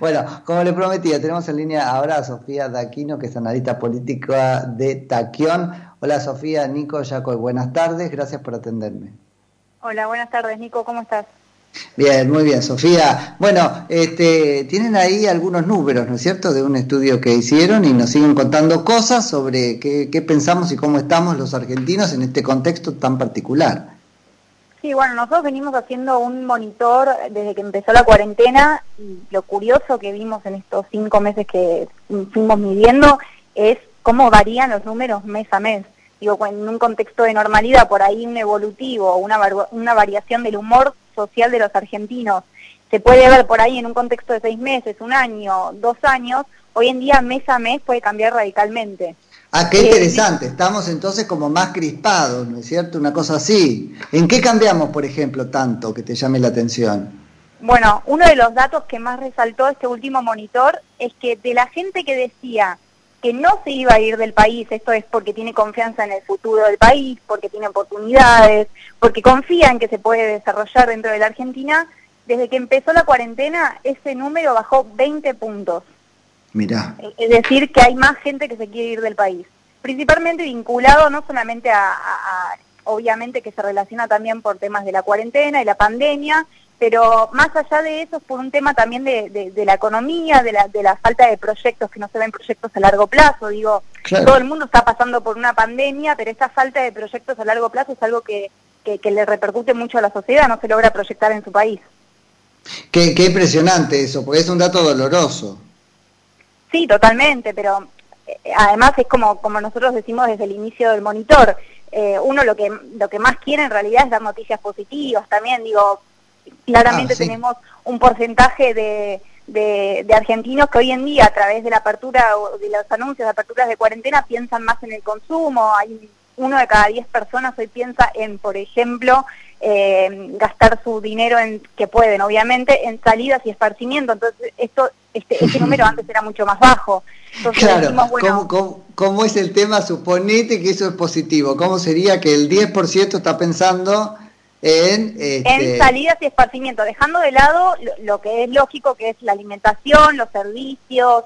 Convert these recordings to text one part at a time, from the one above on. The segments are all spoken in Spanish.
Bueno, como le prometía, tenemos en línea ahora a Sofía Daquino, que es analista política de Taquión. Hola Sofía, Nico, Jaco, buenas tardes, gracias por atenderme. Hola, buenas tardes, Nico, ¿cómo estás? Bien, muy bien, Sofía. Bueno, este, tienen ahí algunos números, ¿no es cierto?, de un estudio que hicieron y nos siguen contando cosas sobre qué, qué pensamos y cómo estamos los argentinos en este contexto tan particular. Sí, bueno, nosotros venimos haciendo un monitor desde que empezó la cuarentena y lo curioso que vimos en estos cinco meses que fuimos midiendo es cómo varían los números mes a mes. Digo, en un contexto de normalidad, por ahí un evolutivo, una, una variación del humor social de los argentinos, se puede ver por ahí en un contexto de seis meses, un año, dos años, hoy en día mes a mes puede cambiar radicalmente. Ah, qué eh, interesante. Estamos entonces como más crispados, ¿no es cierto? Una cosa así. ¿En qué cambiamos, por ejemplo, tanto que te llame la atención? Bueno, uno de los datos que más resaltó este último monitor es que de la gente que decía que no se iba a ir del país, esto es porque tiene confianza en el futuro del país, porque tiene oportunidades, porque confía en que se puede desarrollar dentro de la Argentina, desde que empezó la cuarentena ese número bajó 20 puntos. Es decir, que hay más gente que se quiere ir del país. Principalmente vinculado no solamente a, obviamente que se relaciona también por temas de la cuarentena y la pandemia, pero más allá de eso es por un tema también de, la economía, de la, de la, falta de proyectos, que no se ven proyectos a largo plazo. Digo, todo el mundo está pasando por una pandemia, pero esta falta de proyectos a largo plazo es algo que, que, le repercute mucho a la sociedad, no se logra proyectar en su país. Qué, qué impresionante eso, porque es un dato doloroso. Sí, totalmente, pero eh, además es como, como nosotros decimos desde el inicio del monitor, eh, uno lo que, lo que más quiere en realidad es dar noticias positivas también, digo, claramente ah, tenemos un porcentaje de, de, de, argentinos que hoy en día a través de la apertura o de los anuncios de aperturas de cuarentena piensan más en el consumo, hay uno de cada diez personas hoy piensa en, por ejemplo, eh, gastar su dinero en que pueden, obviamente, en salidas y esparcimiento. Entonces, esto, este, este número antes era mucho más bajo. claro, ¿cómo, es el tema? Suponete que eso es positivo. ¿Cómo sería que el 10% está pensando en... Este... En salidas y esparcimiento, dejando de lado lo, que es lógico, que es la alimentación, los servicios,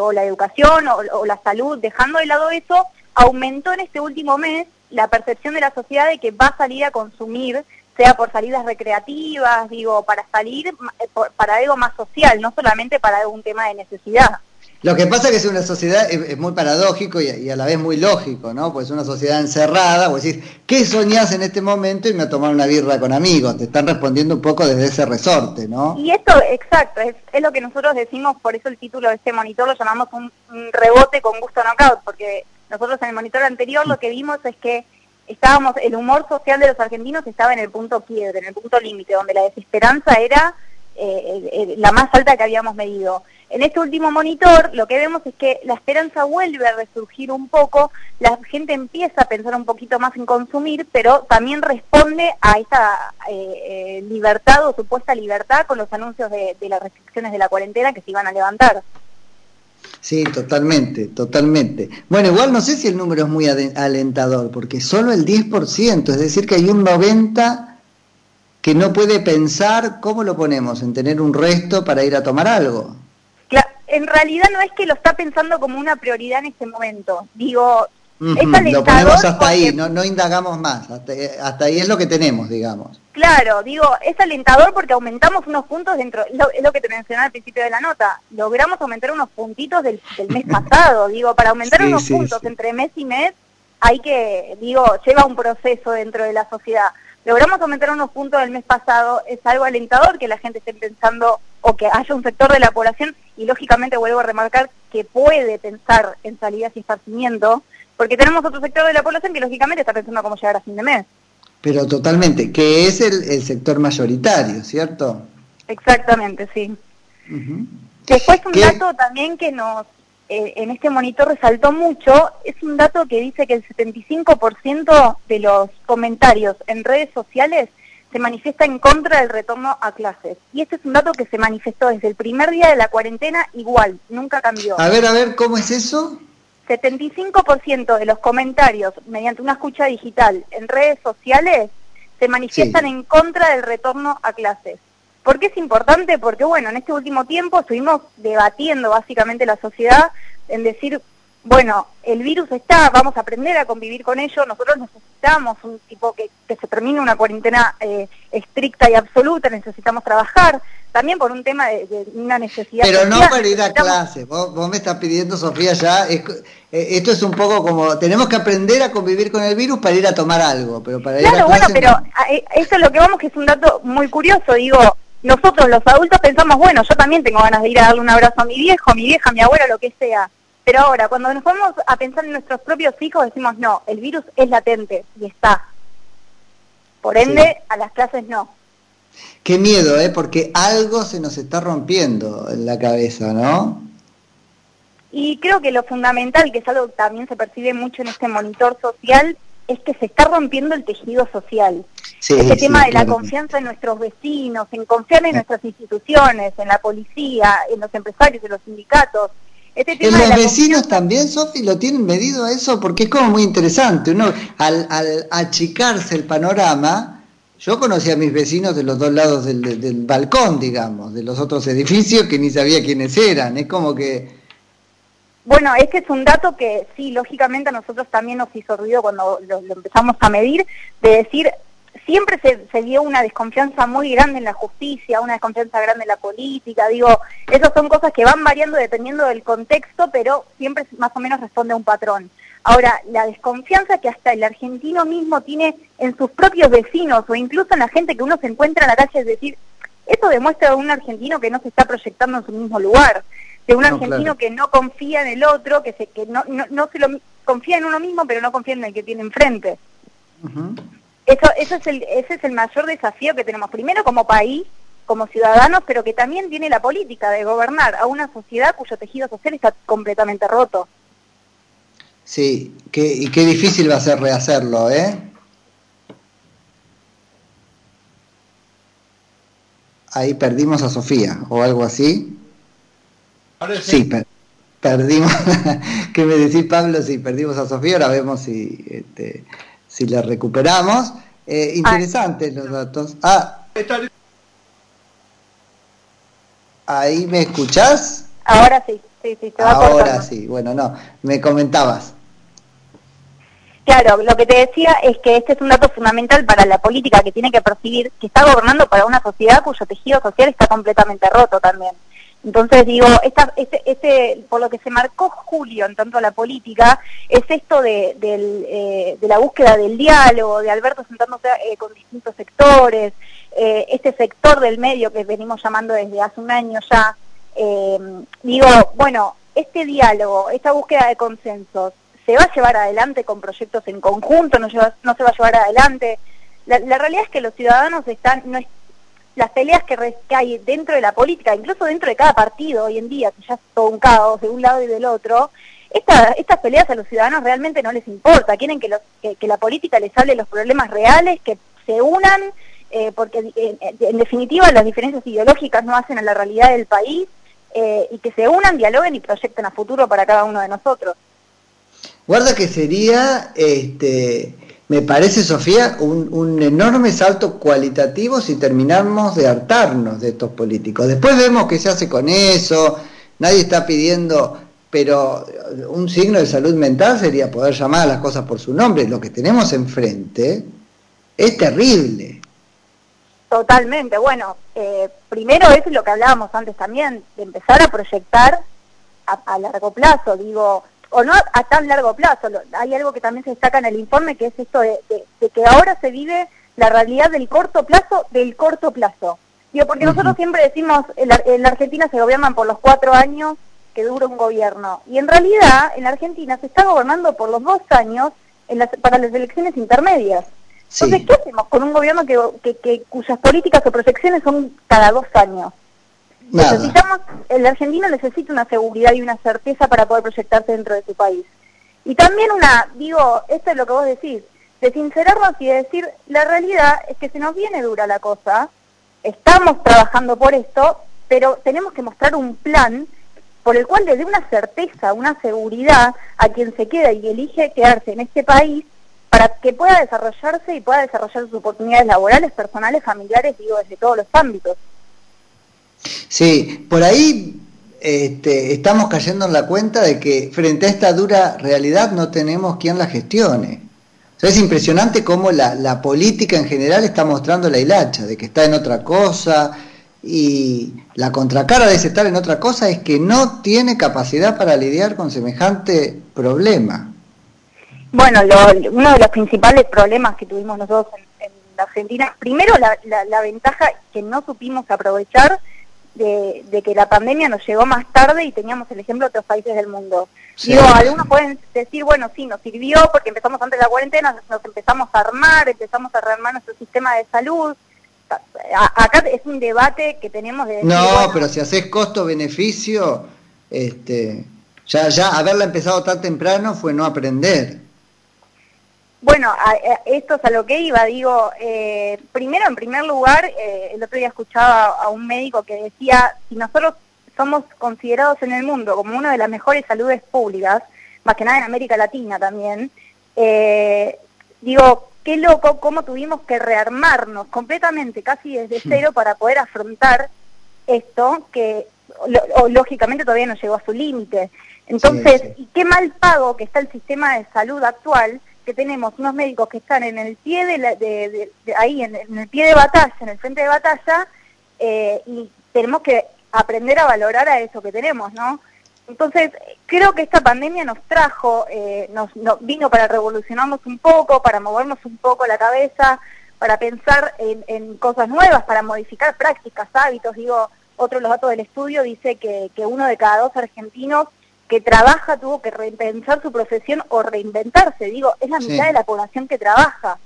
o la educación, o la salud, dejando de lado eso, aumentó en este último mes la percepción de la sociedad de que va a salir a consumir, sea por salidas recreativas, digo, para salir eh, para algo más social, no solamente para algún tema de necesidad. Lo que pasa es que es una sociedad, es, muy paradójico y, a la vez muy lógico, ¿no? Pues es una sociedad encerrada, vos decís, ¿qué soñás en este momento? Y me a tomar una birra con amigos, te están respondiendo un poco desde ese resorte, ¿no? Y esto, exacto, es, es lo que nosotros decimos, por eso el título de este monitor lo llamamos un, un rebote con gusto knockout, porque nosotros en el monitor anterior lo que vimos es que estábamos, el humor social de los argentinos estaba en el punto quiebre, en el punto límite, donde la desesperanza era eh, la más alta que habíamos medido. En este último monitor lo que vemos es que la esperanza vuelve a resurgir un poco, la gente empieza a pensar un poquito más en consumir, pero también responde a esa eh, eh, libertad o supuesta libertad con los anuncios de las restricciones de la cuarentena que se iban a levantar. Sí, totalmente, totalmente. Bueno, igual no sé si el número es muy alentador, porque solo el 10%, es decir, que hay un 90% que no puede pensar, ¿cómo lo ponemos? En tener un resto para ir a tomar algo. en realidad no es que lo está pensando como una prioridad en este momento. Digo, lo ponemos hasta ahí, no, no indagamos más, hasta, hasta, ahí es lo que tenemos, digamos. Claro, digo, es alentador porque aumentamos unos puntos dentro, es lo que te mencionaba al principio de la nota, logramos aumentar unos puntitos del, mes pasado, digo, para aumentar unos puntos entre mes y mes hay que, digo, lleva un proceso dentro de la sociedad. Logramos aumentar unos puntos del mes pasado, es algo alentador que la gente esté pensando o que haya un sector de la población, y lógicamente vuelvo a remarcar que puede pensar en salidas y esparcimiento, porque tenemos otro sector de la población que lógicamente está pensando cómo llegar a fin de mes. Pero totalmente, que es el, sector mayoritario, ¿cierto? Exactamente, sí. Después un dato también que nos eh, en este monitor resaltó mucho, es un dato que dice que el 75% de los comentarios en redes sociales se manifiesta en contra del retorno a clases. Y este es un dato que se manifestó desde el primer día de la cuarentena igual, nunca cambió. A ver, a ver, ¿cómo es eso? 75% de los comentarios mediante una escucha digital en redes sociales se manifiestan en contra del retorno a clases. ¿Por qué es importante? Porque, bueno, en este último tiempo estuvimos debatiendo básicamente la sociedad en decir, bueno, el virus está, vamos a aprender a convivir con ello, nosotros necesitamos un tipo que, se termine una cuarentena eh, estricta y absoluta, necesitamos trabajar, también por un tema de, una necesidad. Pero no para ir a clase, vos, me estás pidiendo, Sofía, ya, eh, esto es un poco como, tenemos que aprender a convivir con el virus para ir a tomar algo, pero para claro, ir a bueno, pero eh, eso es lo que vamos, que es un dato muy curioso, digo, nosotros los adultos pensamos, bueno, yo también tengo ganas de ir a darle un abrazo a mi viejo, a mi vieja, a mi abuela, lo que sea pero ahora, cuando nos vamos a pensar en nuestros propios hijos, decimos, no, el virus es latente y está. Por ende, a las clases no. Qué miedo, ¿eh? Porque algo se nos está rompiendo en la cabeza, ¿no? Y creo que lo fundamental, que es algo que también se percibe mucho en este monitor social, es que se está rompiendo el tejido social. Sí, este tema de la confianza en nuestros vecinos, en confiar en nuestras instituciones, en la policía, en los empresarios, en los sindicatos. Este en los vecinos también, Sofi, lo tienen medido a eso porque es como muy interesante. Uno, al, achicarse el panorama, yo conocí a mis vecinos de los dos lados del, balcón, digamos, de los otros edificios que ni sabía quiénes eran. Es como que... Bueno, este es un dato que sí, lógicamente a nosotros también nos hizo ruido cuando lo empezamos a medir, de decir, siempre se, dio una desconfianza muy grande en la justicia, una desconfianza grande en la política, digo, esas son cosas que van variando dependiendo del contexto, pero siempre más o menos responde a un patrón. Ahora, la desconfianza que hasta el argentino mismo tiene en sus propios vecinos o incluso en la gente que uno se encuentra en la calle, es decir, eso demuestra a un argentino que no se está proyectando en su mismo lugar, de un argentino que no confía en el otro, que, se, que no, no, se lo confía en uno mismo, pero no confía en el que tiene enfrente. Eso, eso es el, ese es el mayor desafío que tenemos, primero como país, como ciudadanos, pero que también tiene la política de gobernar a una sociedad cuyo tejido social está completamente roto. Sí, qué, y qué difícil va a ser rehacerlo, ¿eh? Ahí perdimos a Sofía, o algo así. sí, perdimos. ¿Qué me decís, Pablo? Sí, perdimos a Sofía, ahora vemos si... Este, si la recuperamos. Eh, interesantes los datos. Ah, ¿ahí me escuchás? Ahora sí, sí, sí, te va Ahora sí, bueno, no, me comentabas. Claro, lo que te decía es que este es un dato fundamental para la política que tiene que percibir que está gobernando para una sociedad cuyo tejido social está completamente roto también. Entonces digo, este, este, por lo que se marcó Julio en tanto a la política, es esto de, eh, la búsqueda del diálogo, de Alberto sentándose eh, con distintos sectores, eh, este sector del medio que venimos llamando desde hace un año ya. digo, bueno, este diálogo, esta búsqueda de consensos, ¿se va a llevar adelante con proyectos en conjunto? ¿No, se va a llevar adelante? La, realidad es que los ciudadanos están, no, las peleas que, hay dentro de la política, incluso dentro de cada partido hoy en día, que ya es todo caos de un lado y del otro, estas peleas a los ciudadanos realmente no les importa, quieren que, la política les hable los problemas reales, que se unan, eh, porque en definitiva las diferencias ideológicas no hacen a la realidad del país, eh, y que se unan, dialoguen y proyecten a futuro para cada uno de nosotros. Guarda que sería este me parece, Sofía, un, enorme salto cualitativo si terminamos de hartarnos de estos políticos. Después vemos qué se hace con eso, nadie está pidiendo, pero un signo de salud mental sería poder llamar a las cosas por su nombre. Lo que tenemos enfrente es terrible. Totalmente. Bueno, eh, primero es lo que hablábamos antes también, de empezar a proyectar a largo plazo. Digo, o no a tan largo plazo. Hay algo que también se destaca en el informe, que es esto de, que ahora se vive la realidad del corto plazo del corto plazo. Digo, porque nosotros siempre decimos, en la, en la, Argentina se gobiernan por los cuatro años que dura un gobierno. Y en realidad, en la Argentina se está gobernando por los dos años en las, para las elecciones intermedias. Entonces, ¿qué hacemos con un gobierno que, que, cuyas políticas o proyecciones son cada dos años? Necesitamos, el argentino necesita una seguridad y una certeza para poder proyectarse dentro de su país. Y también una, digo, esto es lo que vos decís, de sincerarnos y de decir, la realidad es que se nos viene dura la cosa, estamos trabajando por esto, pero tenemos que mostrar un plan por el cual le dé una certeza, una seguridad a quien se queda y elige quedarse en este país para que pueda desarrollarse y pueda desarrollar sus oportunidades laborales, personales, familiares, digo, desde todos los ámbitos. Sí, por ahí este, estamos cayendo en la cuenta de que frente a esta dura realidad no tenemos quien la gestione. es impresionante cómo la, la, política en general está mostrando la hilacha, de que está en otra cosa, y la contracara de ese estar en otra cosa es que no tiene capacidad para lidiar con semejante problema. Bueno, uno de los principales problemas que tuvimos nosotros en, Argentina, primero la, la, ventaja que no supimos aprovechar de, que la pandemia nos llegó más tarde y teníamos el ejemplo de otros países del mundo. Digo, algunos pueden decir, bueno, sí, nos sirvió porque empezamos antes de la cuarentena, nos empezamos a armar, empezamos a rearmar nuestro sistema de salud, acá es un debate que tenemos de no pero si haces costo-beneficio este ya ya haberla empezado tan temprano fue no aprender bueno esto es a lo que iba digo eh, primero en primer lugar eh, el otro día escuchaba a un médico que decía si nosotros somos considerados en el mundo como una de las mejores saludes públicas más que nada en América Latina también eh, digo qué loco cómo tuvimos que rearmarnos completamente, casi desde cero, para poder afrontar esto que lógicamente todavía no llegó a su límite. Entonces, y qué mal pago que está el sistema de salud actual, que tenemos unos médicos que están en el pie de, ahí, en, el pie de batalla, en el frente de batalla, eh, y tenemos que aprender a valorar a eso que tenemos, ¿no? Entonces, creo que esta pandemia nos trajo, eh, nos, vino para revolucionarnos un poco, para movernos un poco la cabeza, para pensar en, cosas nuevas, para modificar prácticas, hábitos. Digo, otro de los datos del estudio dice que uno de cada dos argentinos que trabaja tuvo que repensar su profesión o reinventarse. Digo, es la mitad de la población que trabaja.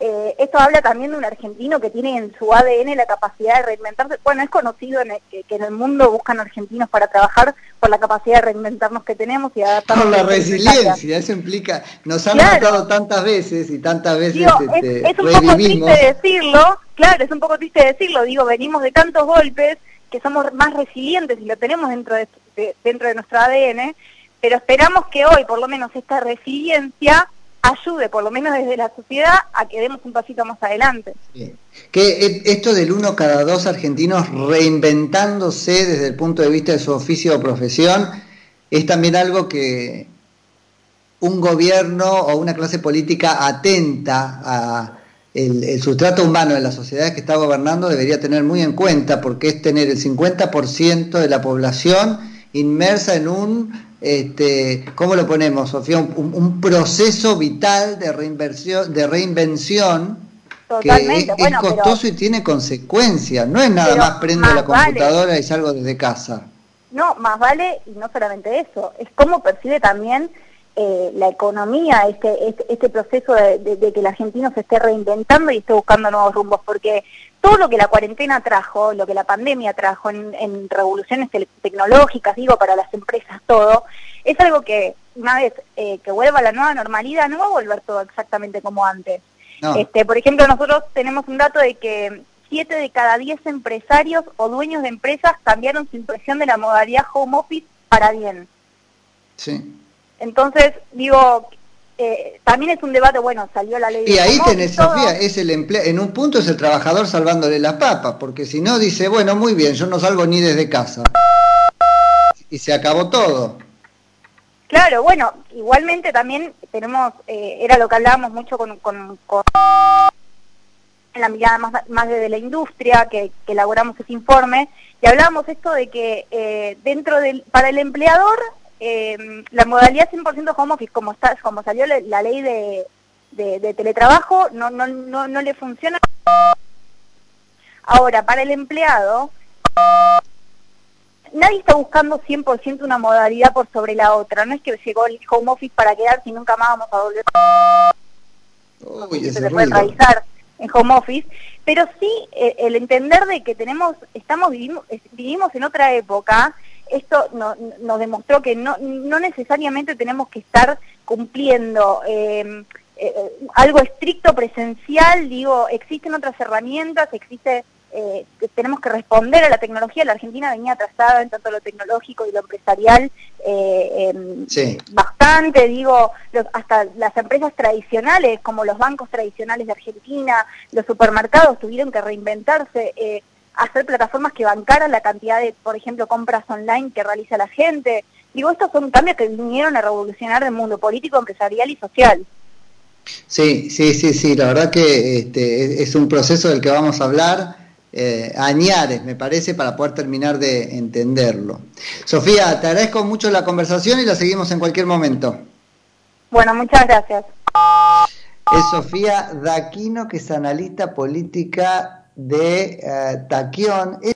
Eh, esto habla también de un argentino que tiene en su ADN la capacidad de reinventarse. Bueno, es conocido que, en el mundo buscan argentinos para trabajar por la capacidad de reinventarnos que tenemos y adaptarnos. Por la resiliencia, eso implica, nos han matado tantas veces y tantas veces este, es, un poco triste decirlo, claro, es un poco triste decirlo, digo, venimos de tantos golpes que somos más resilientes y lo tenemos dentro de, dentro de nuestro ADN, pero esperamos que hoy, por lo menos, esta resiliencia ayude, por lo menos desde la sociedad, a que demos un pasito más adelante. Que esto del uno cada dos argentinos reinventándose desde el punto de vista de su oficio o profesión es también algo que un gobierno o una clase política atenta a el, sustrato humano de la sociedad que está gobernando debería tener muy en cuenta porque es tener el 50% de la población inmersa en un este, ¿cómo lo ponemos, Sofía? Un, proceso vital de reinversión, de reinvención que es, costoso y tiene consecuencias. No es nada más prendo la computadora y salgo desde casa. No, más vale, y no solamente eso, es cómo percibe también eh, la economía, este, este, este proceso de, que el argentino se esté reinventando y esté buscando nuevos rumbos, porque todo lo que la cuarentena trajo, lo que la pandemia trajo en, revoluciones tecnológicas, digo, para las empresas, todo, es algo que una vez eh, que vuelva la nueva normalidad no va a volver todo exactamente como antes. Este, por ejemplo, nosotros tenemos un dato de que siete de cada diez empresarios o dueños de empresas cambiaron su impresión de la modalidad home office para bien. Sí. Entonces, digo, eh, también es un debate, bueno, salió la ley. Y ahí tenés, Sofía, es el en un punto es el trabajador salvándole las papas, porque si no dice, bueno, muy bien, yo no salgo ni desde casa. Y se acabó todo. Claro, bueno, igualmente también tenemos, eh, era lo que hablábamos mucho con, con, en la mirada más, más desde la industria, que, elaboramos ese informe, y hablábamos esto de que eh, dentro del, para el empleador eh, la modalidad 100% home office, como, está, como salió la, ley de, de, teletrabajo, no, no, no, no le funciona. Ahora, para el empleado, nadie está buscando 100% una modalidad por sobre la otra. No es que llegó el home office para quedarse y nunca más vamos a volver. se puede realizar en home office, pero sí eh, el entender de que tenemos, estamos vivimos, vivimos en otra época esto nos demostró que no, no necesariamente tenemos que estar cumpliendo em, eh, algo estricto presencial, digo, existen otras herramientas, existe, eh, tenemos que responder a la tecnología, la Argentina venía atrasada en tanto lo tecnológico y lo empresarial eh, em, bastante, digo, hasta las empresas tradicionales, como los bancos tradicionales de Argentina, los supermercados tuvieron que reinventarse, hacer plataformas que bancaran la cantidad de, por ejemplo, compras online que realiza la gente. Digo, estos son cambios que vinieron a revolucionar el mundo político, empresarial y social. Sí, sí, sí, sí, la verdad que este, es un proceso del que vamos a hablar. Eh, añares, me parece, para poder terminar de entenderlo. Sofía, te agradezco mucho la conversación y la seguimos en cualquier momento. Bueno, muchas gracias. Es Sofía Daquino, que es analista política de eh, Taquión.